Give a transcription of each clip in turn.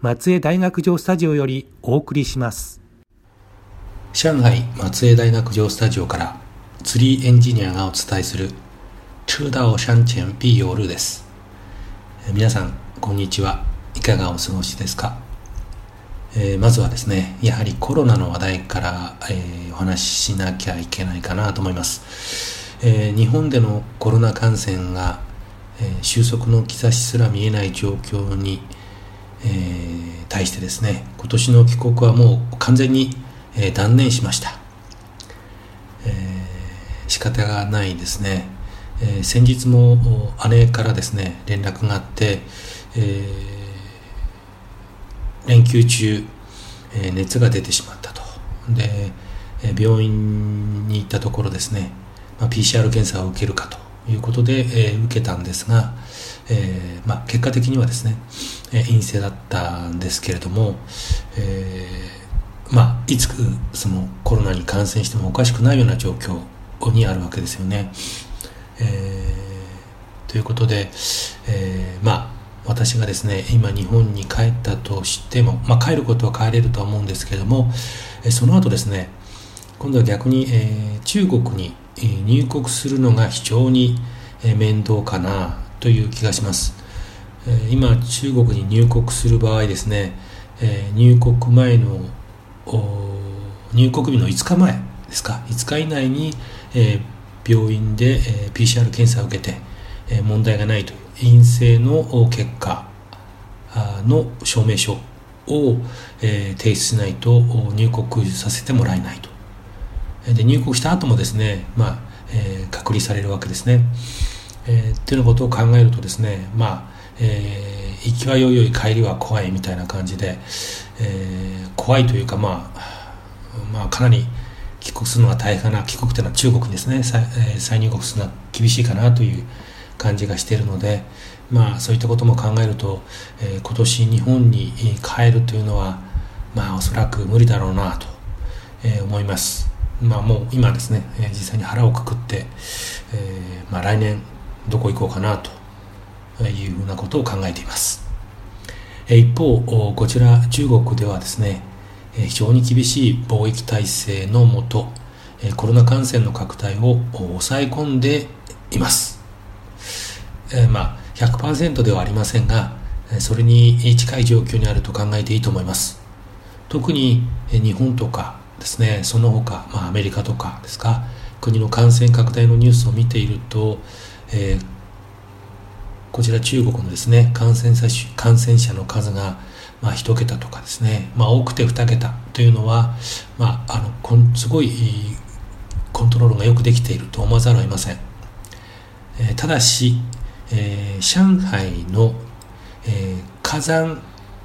松江大学城スタジオよりお送りします。上海松江大学城スタジオから釣りエンジニアがお伝えする车道山前必有路です。皆さんこんにちは。いかがお過ごしですか、えー、まずはですねやはりコロナの話題から、えー、お話ししなきゃいけないかなと思います、えー、日本でのコロナ感染が、え収束の兆しすら見えない状況に、え対してですね今年の帰国はもう完全に、え断念しました、え仕方がないですね、え先日も姉からですね連絡があって、え連休中、え熱が出てしまったと。で、え病院に行ったところですね、まあ、PCR 検査を受けるかということで、え受けたんですが、えまあ、結果的にはですね、え陰性だったんですけれども、えまあ、いつそのコロナに感染してもおかしくないような状況にあるわけですよね。えー、ということで、えー、まあ私がですね今日本に帰ったとしても、まあ、帰ることは帰れるとは思うんですけれどもその後ですね今度は逆に、えー、中国に入国するのが非常に面倒かなという気がします。今中国に入国する場合ですね入国前の入国日の5日前ですか？5日以内に、病院で、PCR 検査を受けて、問題がないと陰性の結果の証明書を、提出しないと入国させてもらえないと。で入国した後もですね、まあえー、隔離されるわけですね。えー、っていうようなことを考えるとですね、まあえー、行きはよいよい帰りは怖いみたいな感じで、えー、怖いというか、まあ、まあ、かなり帰国するのが大変かな帰国というのは中国ですね再,、えー、再入国するのは厳しいかなという感じがしているので、まあ、そういったことも考えると、えー、今年日本に帰るというのは、まあ、おそらく無理だろうなと、えー、思います。まあ、もう今ですね、えー、実際に腹をくくって、えーまあ、来年どこ行こうかなというふうなことを考えています。一方、こちら中国ではですね、非常に厳しい防疫体制のもとコロナ感染の拡大を抑え込んでいます、え、まあ100%ではありませんがそれに近い状況にあると考えていいと思います特に日本とかですねその他、まあ、アメリカとかですか国の感染拡大のニュースを見ていると、えー、こちら中国のですね感染者感染者の数がまあ、1桁とかですね、まあ、多くて2桁というのは、まあ、あのこんすごいコントロールがよくできていると思わざるを得ません、えー、ただし、えー、上海の、えー、火山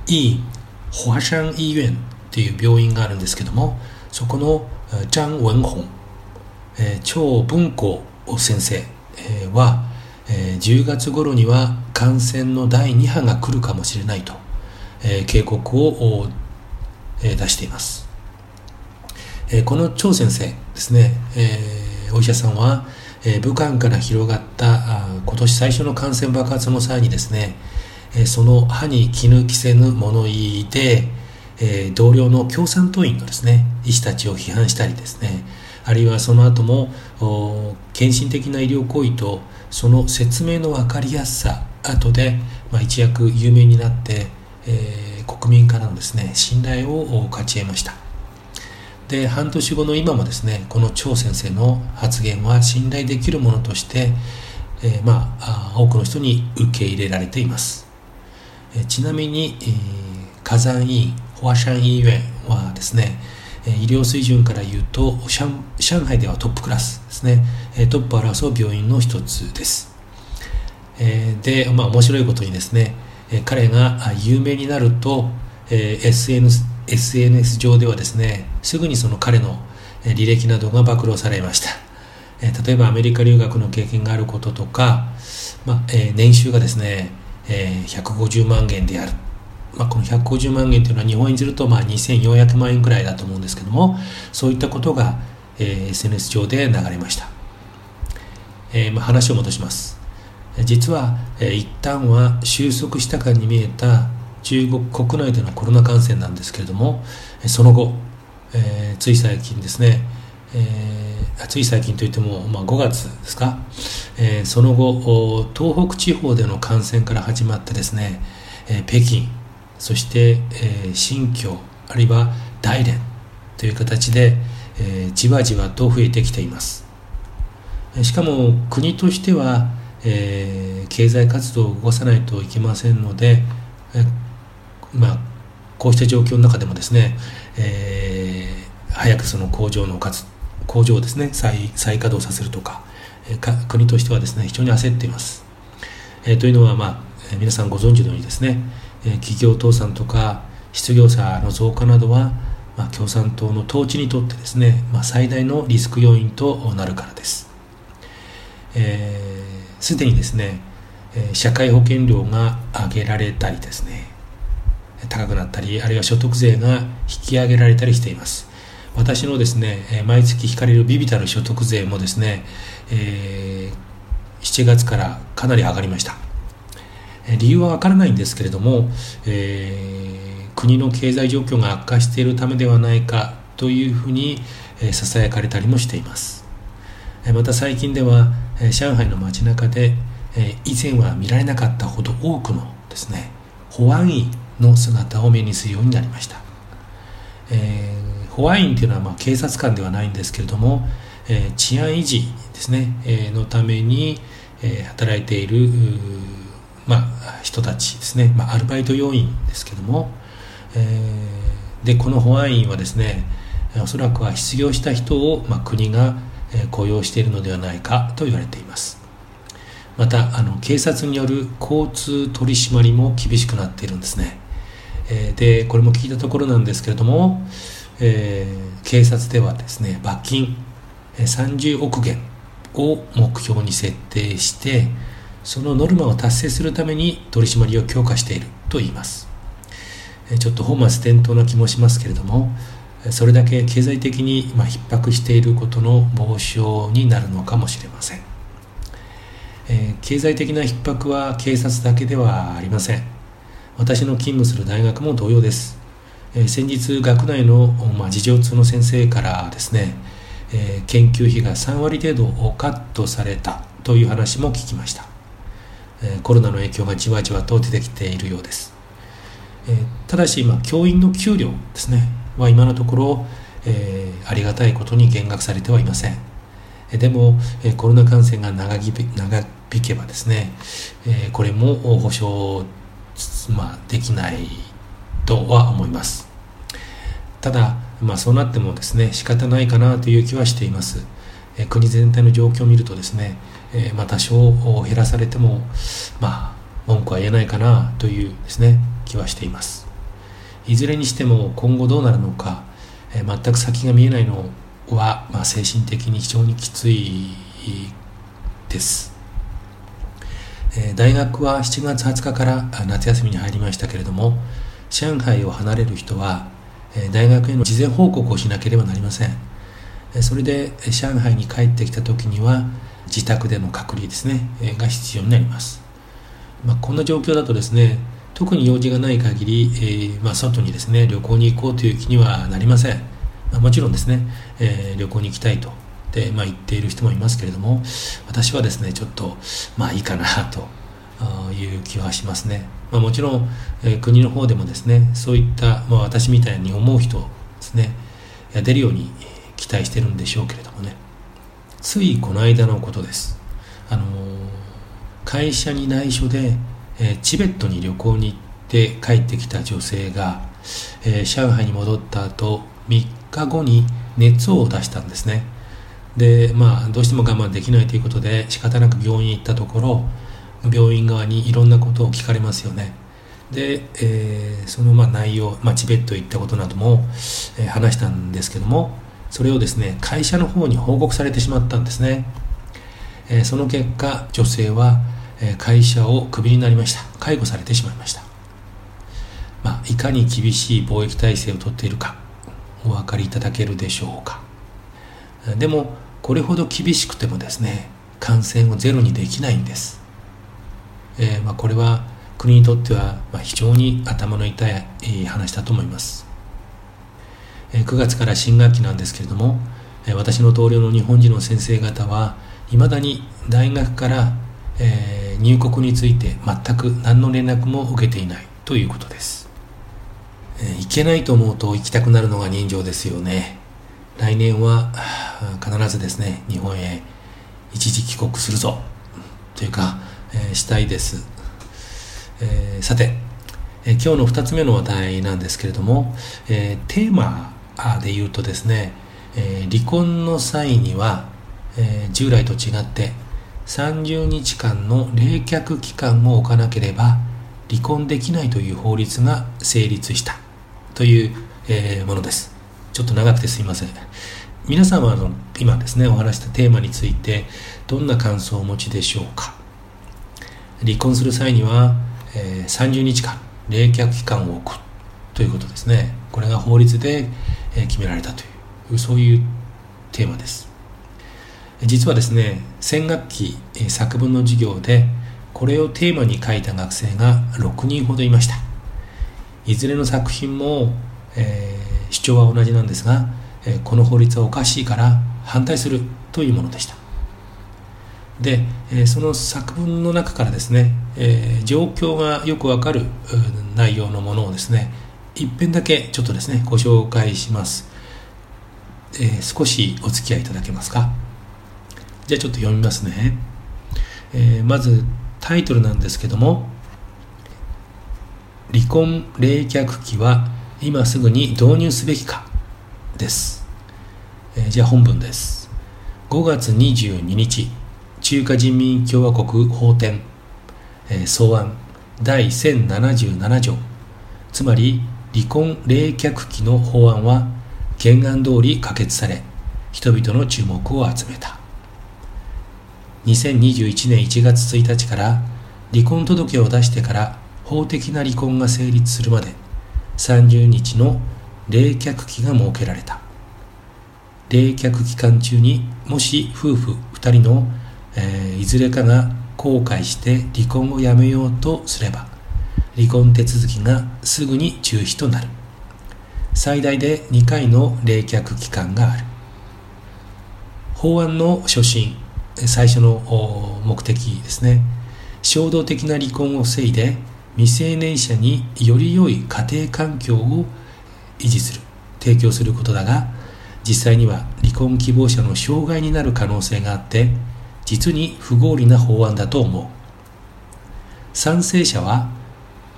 医院華山医院という病院があるんですけどもそこの張文宏、えー、張文光先生、は、え、10月頃には感染の第2波が来るかもしれないとえ警告を、え出しています。え、この張先生ですね、え、お医者さんは、え、武漢から広がったあ今年最初の感染爆発の際にですね、え、その歯に絹着せぬ物言いで、え、同僚の共産党員のですね医師たちを批判したりですねあるいはその後も献身的な医療行為とその説明の分かりやすさ後で、まあ、一躍有名になって、えー、国民からのですね信頼を勝ち得ました。で半年後の今もですねこの張先生の発言は信頼できるものとして、えー、まあ多くの人に受け入れられています、えー、ちなみに、えー、火山医院ホアシャン医院はですね医療水準から言うと上海ではトップクラスですね。トップを争う病院の一つです。で、まあ、面白いことにですね彼が有名になると SNS, SNS 上ではですねすぐにその彼の履歴などが暴露されました。例えばアメリカ留学の経験があることとか、まあ、年収がですね150万元であるまあ、この150万円というのは日本円にするとまあ2400万円ぐらいだと思うんですけどもそういったことが、えー、SNS 上で流れました、えー、まあ話を戻します。実は、えー、一旦は収束したかに見えた中国国内でのコロナ感染なんですけれどもその後、えー、つい最近ですね、えー、つい最近といっても、まあ、5月ですか、えー、その後東北地方での感染から始まってですね、えー、北京そして、えー、新疆あるいは大連という形で、えー、じわじわと増えてきています。しかも国としては、えー、経済活動を動かさないといけませんので、えまあ、こうした状況の中でもですね、えー、早くその工場の活工場をですね再再稼働させるとか,、えー、か国としてはですね非常に焦っています、えー、というのは、まあ、皆さんご存知のようにですね企業倒産とか失業者の増加などは、まあ、共産党の統治にとってですね、まあ、最大のリスク要因となるからです。す、えー、で、にですね、社会保険料が上げられたりですね、高くなったり、あるいは所得税が引き上げられたりしています。私のですね、毎月引かれるビビたる所得税もですね、えー、7月からかなり上がりました。理由はわからないんですけれども、えー、国の経済状況が悪化しているためではないかというふうにささやかれたりもしています。また最近では上海の街中で以前は見られなかったほど多くのですね保安員の姿を目にするようになりました、えー、保安員というのはまあ警察官ではないんですけれども、えー、治安維持ですね、えー、のために、えー、働いているまあ、人たちですね、まあ、アルバイト要員ですけども、えー、でこの保安員はですねおそらくは失業した人を、まあ、国が雇用しているのではないかと言われています。またあの警察による交通取り締まりも厳しくなっているんですね、えー、でこれも聞いたところなんですけれども、えー、警察ではですね罰金30億元を目標に設定してそのノルマを達成するために取り締まりを強化していると言います。ちょっと本末転倒な気もしますけれどもそれだけ経済的に今逼迫していることの防止になるのかもしれません、経済的な逼迫は警察だけではありません。私の勤務する大学も同様です、先日学内の、まあ、事情通の先生からですね、研究費が3割程度カットされたという話も聞きました。コロナの影響がじわじわと出てきているようです、えただし今教員の給料ですね。は今のところ、え、ありがたいことに減額されてはいません。でもコロナ感染が長引けばですねこれも保証、ま、できないとは思います。ただ、まあ、そうなってもですね仕方ないかなという気はしています。国全体の状況を見るとですねえー、まあ、多少減らされても、まあ、文句は言えないかなというですね気はしています。いずれにしても今後どうなるのか、えー、全く先が見えないのは、まあ、精神的に非常にきついです、えー、大学は7月20日から夏休みに入りましたけれども上海を離れる人は大学への事前報告をしなければなりません。それで上海に帰ってきた時には自宅での隔離ですね。が必要になります、まあ、こんな状況だとですね特に用事がない限り、えー、まあ、外にですね旅行に行こうという気にはなりません、まあ、もちろんですね、えー、旅行に行きたいとで、まあ、言っている人もいますけれども私はですねちょっとまあいいかなという気はしますね、まあ、もちろん、えー、国の方でもですねそういった、まあ、私みたいに思う人ですね出るように期待してるんでしょうけれどもね。ついこの間のことです。あの会社に内緒で、えー、チベットに旅行に行って帰ってきた女性が、えー、上海に戻った後3日後に熱を出したんですね。でまあどうしても我慢できないということで仕方なく病院に行ったところ病院側にいろんなことを聞かれますよね。で、えー、そのまあ内容、まあ、チベット行ったことなども、え、話したんですけどもそれをですね会社の方に報告されてしまったんですね、えー、その結果女性は会社をクビになりました。解雇されてしまいました、まあ、いかに厳しい貿易体制をとっているかお分かりいただけるでしょうか。でもこれほど厳しくてもですね感染をゼロにできないんです。えー、まあ、これは国にとっては非常に頭の痛い話だと思います、9月から新学期なんですけれども、私の同僚の日本人の先生方はいまだに大学から、え入国について全く何の連絡も受けていないということです、え行けないと思うと行きたくなるのが人情ですよね。来年は必ずですね日本へ一時帰国するぞ。というかえ、したいです、え、さて、今日の2つ目の話題なんですけれども、えテーマで言うとですね、え離婚の際には、え従来と違って30日間の冷却期間を置かなければ離婚できないという法律が成立したという、えものです。ちょっと長くてすいません。皆さんはあの今ですねお話したテーマについてどんな感想をお持ちでしょうか。離婚する際には、えー、30日間冷却期間を置くということですね。これが法律で、決められたというそういうテーマです。実はですね先学期、作文の授業でこれをテーマに書いた学生が6人ほどいました。いずれの作品も、えー、主張は同じなんですが、え、この法律はおかしいから反対するというものでした。で、えその作文の中からですね、え、状況がよくわかる内容のものをですね一遍だけちょっとですねご紹介します、えー、少しお付き合いいただけますか？じゃあちょっと読みますね、えー、まずタイトルなんですけども離婚冷却期は今すぐに導入すべきか？です、えー、じゃあ本文です。5月22日中華人民共和国法典、えー、草案第1077条。つまり離婚冷却期の法案は原案通り可決され人々の注目を集めた。2021年1月1日から離婚届を出してから法的な離婚が成立するまで30日の冷却期が設けられた。冷却期間中にもし夫婦2人のえー、いずれかが後悔して離婚をやめようとすれば離婚手続きがすぐに中止となる。最大で2回の冷却期間がある。法案の初心最初の目的ですね。衝動的な離婚を防いで未成年者により良い家庭環境を維持する。提供することだが実際には離婚希望者の障害になる可能性があって実に不合理な法案だと思う。賛成者は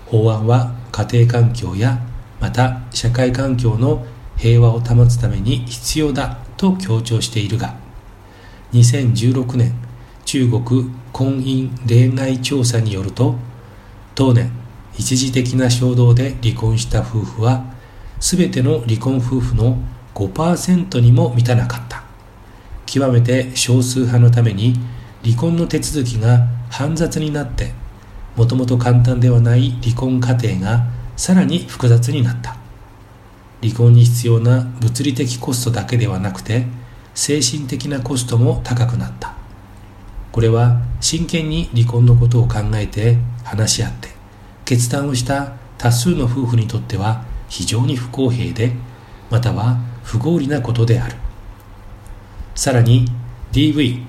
法案は家庭環境やまた社会環境の平和を保つために必要だと強調しているが2016年中国婚姻恋愛調査によると当年一時的な衝動で離婚した夫婦は全ての離婚夫婦の5%にも満たなかった。極めて少数派のために離婚の手続きが煩雑になってもともと簡単ではない離婚過程がさらに複雑になった。離婚に必要な物理的コストだけではなくて精神的なコストも高くなった。これは真剣に離婚のことを考えて話し合って決断をした多数の夫婦にとっては非常に不公平でまたは不合理なことである。さらに DV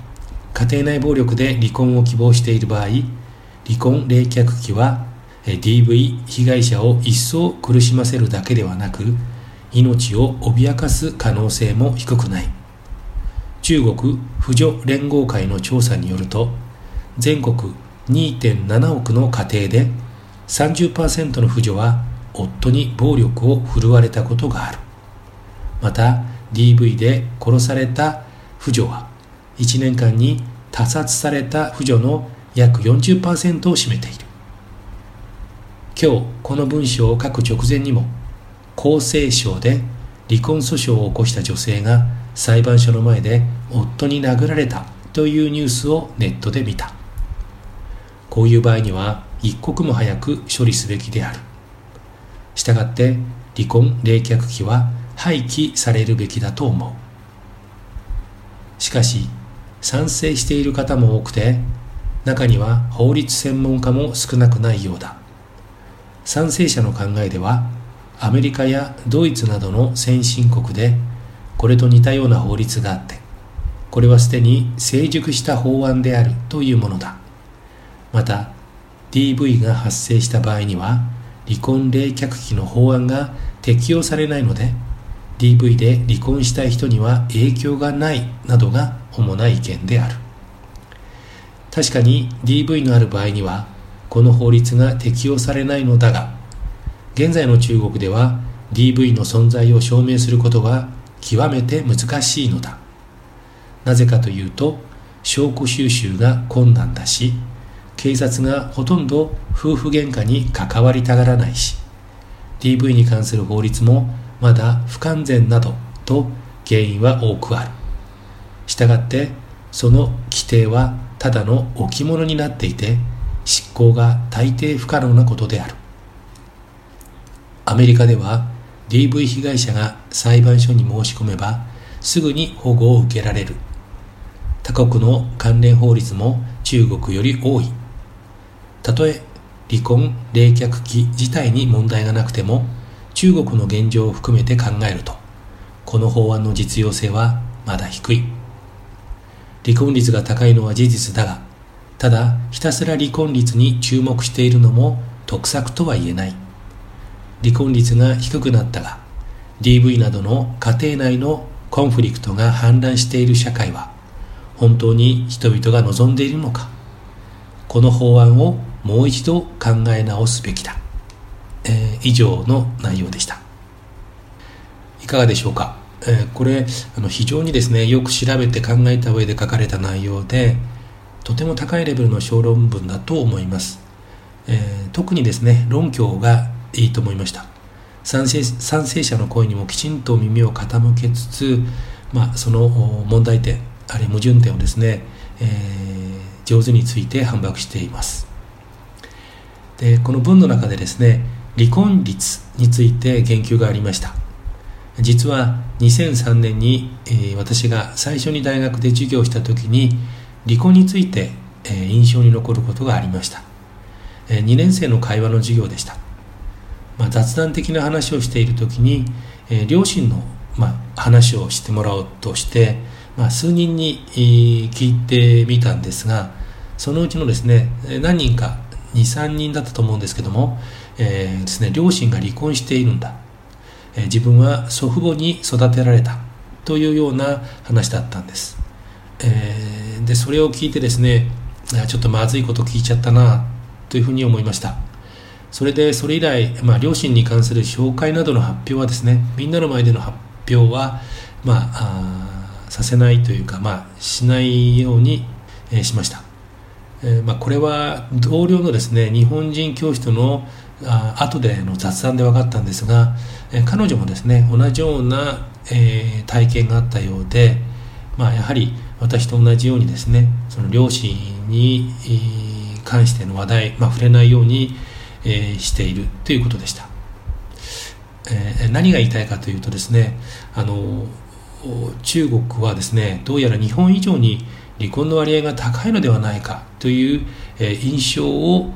家庭内暴力で離婚を希望している場合離婚冷却期は DV 被害者を一層苦しませるだけではなく命を脅かす可能性も低くない。中国婦女連合会の調査によると全国2.7億の家庭で30%の婦女は夫に暴力を振るわれたことがある。また DV で殺された婦女は1年間に他殺された婦女の約40%を占めている。今日この文章を書く直前にも厚生省で離婚訴訟を起こした女性が裁判所の前で夫に殴られたというニュースをネットで見た。こういう場合には一刻も早く処理すべきである。したがって離婚冷却期は廃棄されるべきだと思う。しかし賛成している方も多くて中には法律専門家も少なくないようだ。賛成者の考えではアメリカやドイツなどの先進国でこれと似たような法律があってこれはすでに成熟した法案であるというものだ。また DV が発生した場合には離婚冷却期の法案が適用されないので DV で離婚したい人には影響がないなどが主な意見である。確かに DV のある場合にはこの法律が適用されないのだが現在の中国では DV の存在を証明することが極めて難しいのだ。なぜかというと証拠収集が困難だし警察がほとんど夫婦喧嘩に関わりたがらないし DV に関する法律もまだ不完全などと原因は多くある。したがってその規定はただの置物になっていて執行が大抵不可能なことである。アメリカでは DV 被害者が裁判所に申し込めばすぐに保護を受けられる。他国の関連法律も中国より多い。たとえ離婚冷却期自体に問題がなくても中国の現状を含めて考えるとこの法案の実用性はまだ低い。離婚率が高いのは事実だがただひたすら離婚率に注目しているのも得策とは言えない。離婚率が低くなったが DV などの家庭内のコンフリクトが氾濫している社会は本当に人々が望んでいるのか。この法案をもう一度考え直すべきだ、えー、以上の内容でした。いかがでしょうか、えー、これあの非常にですねよく調べて考えた上で書かれた内容でとても高いレベルの小論文だと思います、えー、特にですね論拠がいいと思いました。賛成賛成者の声にもきちんと耳を傾けつつ、まあ、その問題点あるいは矛盾点をですね、えー、上手について反駁しています。でこの文の中でですね離婚率について言及がありました。実は2003年に、えー、私が最初に大学で授業した時に離婚について、えー、印象に残ることがありました、えー、2年生の会話の授業でした。まあ、雑談的な話をしている時に、えー、両親の、まあ、話をしてもらおうとして、まあ、数人に、えー、聞いてみたんですがそのうちのですね何人か23人だったと思うんですけども、えー、ですね、両親が離婚しているんだ、え、自分は祖父母に育てられたというような話だったんです、えー、でそれを聞いてですねちょっとまずいこと聞いちゃったなというふうに思いました。それでそれ以来、まあ、両親に関する紹介などの発表はですねみんなの前での発表は、まあ、あさせないというか、まあ、しないように、えー、しました、えー、まあ、これは同僚のですね日本人教師とのあ後での雑談で分かったんですが、え、彼女もですね同じような、えー、体験があったようで、まあ、やはり私と同じようにですねその両親に関しての話題、まあ、触れないようにえー、しているということでした、え、何が言いたいかというとですねあの中国はですねどうやら日本以上に離婚の割合が高いのではないかという、印象を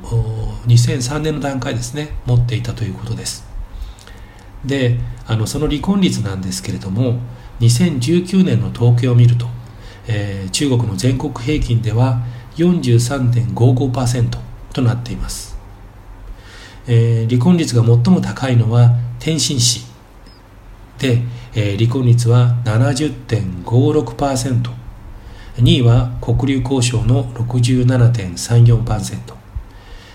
2003年の段階ですね持っていたということです。であのその離婚率なんですけれども2019年の統計を見ると、えー、中国の全国平均では43.55%となっています、えー、離婚率が最も高いのは天津市で、えー、離婚率は70.56% 2位は黒竜交渉の67.34%、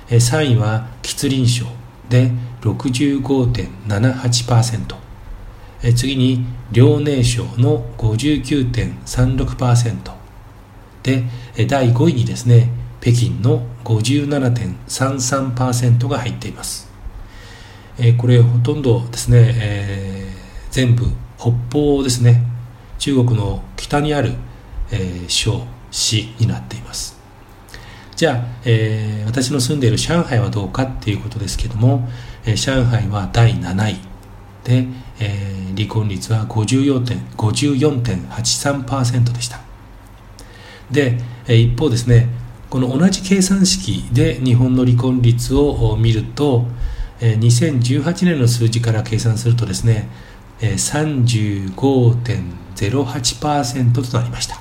えー、3位は吉林省で65.78%、えー、次に遼寧省の59.36%で、え、第5位にですね北京の57.33%が入っています。え、これほとんどですね、えー、全部北方ですね。中国の北にある、えー、省市になっています。じゃあ、えー、私の住んでいる上海はどうかっていうことですけども、えー、上海は第7位で、えー、離婚率は54.83%でした。で、えー、一方ですねこの同じ計算式で日本の離婚率を見ると、2018年の数字から計算するとですね35.08%となりました。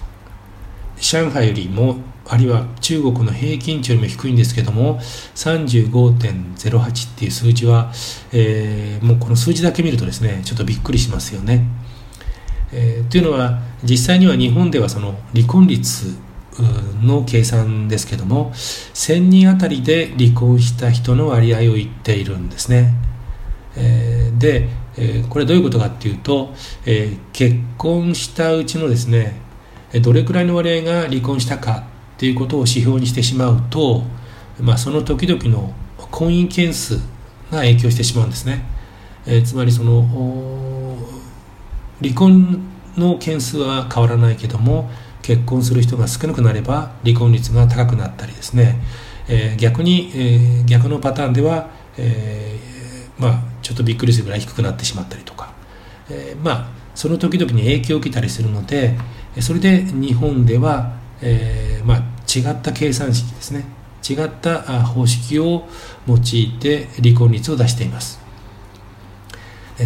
上海よりもあるいは中国の平均値よりも低いんですけども35.08っていう数字は、えー、もうこの数字だけ見るとですねちょっとびっくりしますよね、えー、というのは実際には日本ではその離婚率の計算ですけども1000人あたりで離婚した人の割合を言っているんですね、えー、で、えー、これどういうことかっていうと、えー、結婚したうちのですねどれくらいの割合が離婚したかっていうことを指標にしてしまうと、まあ、その時々の婚姻件数が影響してしまうんですね、えつまりその離婚の件数は変わらないけども結婚する人が少なくなれば離婚率が高くなったりですね、えー、逆に、えー、逆のパターンでは、えー、まあ、ちょっとびっくりするぐらい低くなってしまったりとか、えまあ、その時々に影響を受けたりするのでそれで日本では、えまあ、違った計算式ですね。違った方式を用いて離婚率を出しています。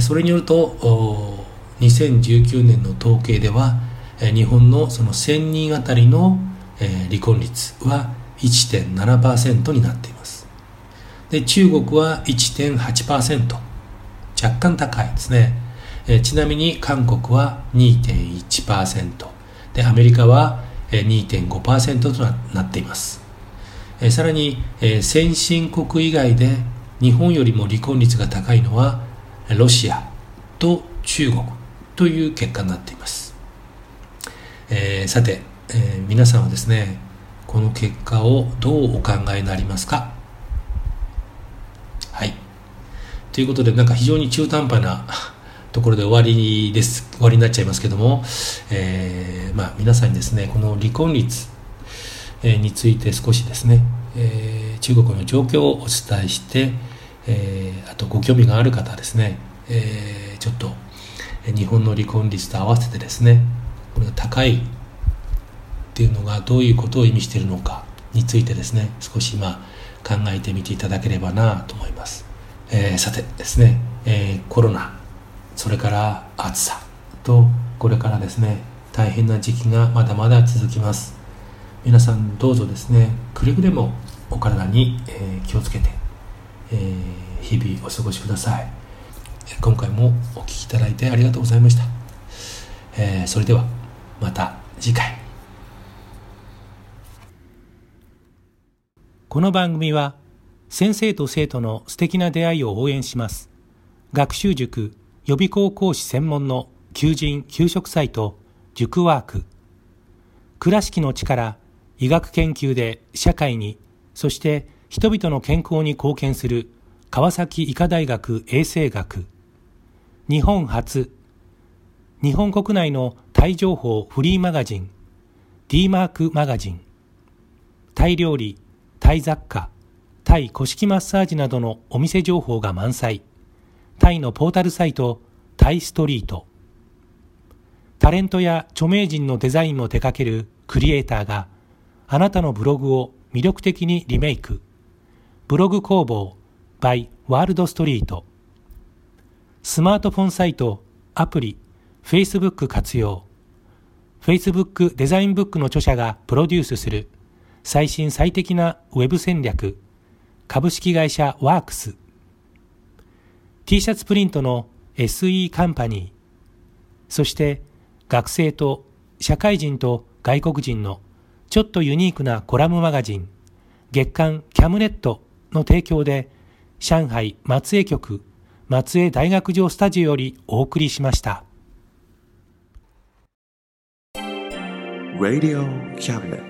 それによると2019年の統計では日本のその1000人あたりの離婚率は1.7%になっています。で中国は1.8%若干高いですね。ちなみに韓国は2.1%でアメリカは2.5%となっています。さらに先進国以外で日本よりも離婚率が高いのはロシアと中国という結果になっています。えー、さて、えー、皆さんはですねこの結果をどうお考えになりますか？はい。ということでなんか非常に中途半端なところで終わりです。終わりになっちゃいますけども、えー、まあ、皆さんにですねこの離婚率、えについて少しですね、え中国の状況をお伝えして、えあとご興味がある方ですね、えちょっと日本の離婚率と合わせてですねこれが高いっていうのがどういうことを意味しているのかについてですね少し今考えてみていただければなと思います、えー、さてですね、えー、コロナそれから暑さとこれからですね大変な時期がまだまだ続きます。皆さんどうぞですねくれぐれもお体に、えー、気をつけて、え日々お過ごしください。今回もお聴きいただいてありがとうございました、えそれではまた次回。この番組は先生と生徒の素敵な出会いを応援します。学習塾予備校講師専門の求人・給食サイト塾ワーク。倉敷の力医学研究で社会にそして人々の健康に貢献する川崎医科大学衛生学。日本初。日本国内のタイ情報フリーマガジン D マークマガジン。タイ料理、タイ雑貨、タイ古式マッサージなどのお店情報が満載。タイのポータルサイトタイストリート。タレントや著名人のデザインも手掛けるクリエイターがあなたのブログを魅力的にリメイク。ブログ工房 by ワールドストリート。スマートフォンサイトアプリ。Facebook 活用。Facebook デザインブックの著者がプロデュースする。最新最適なウェブ戦略。株式会社ワークス。T シャツプリントの SE カンパニーそして学生と社会人と外国人のちょっとユニークなコラムマガジン月刊キャムネットの提供で上海松江局松江大学城スタジオよりお送りしました。Radio Cabinet.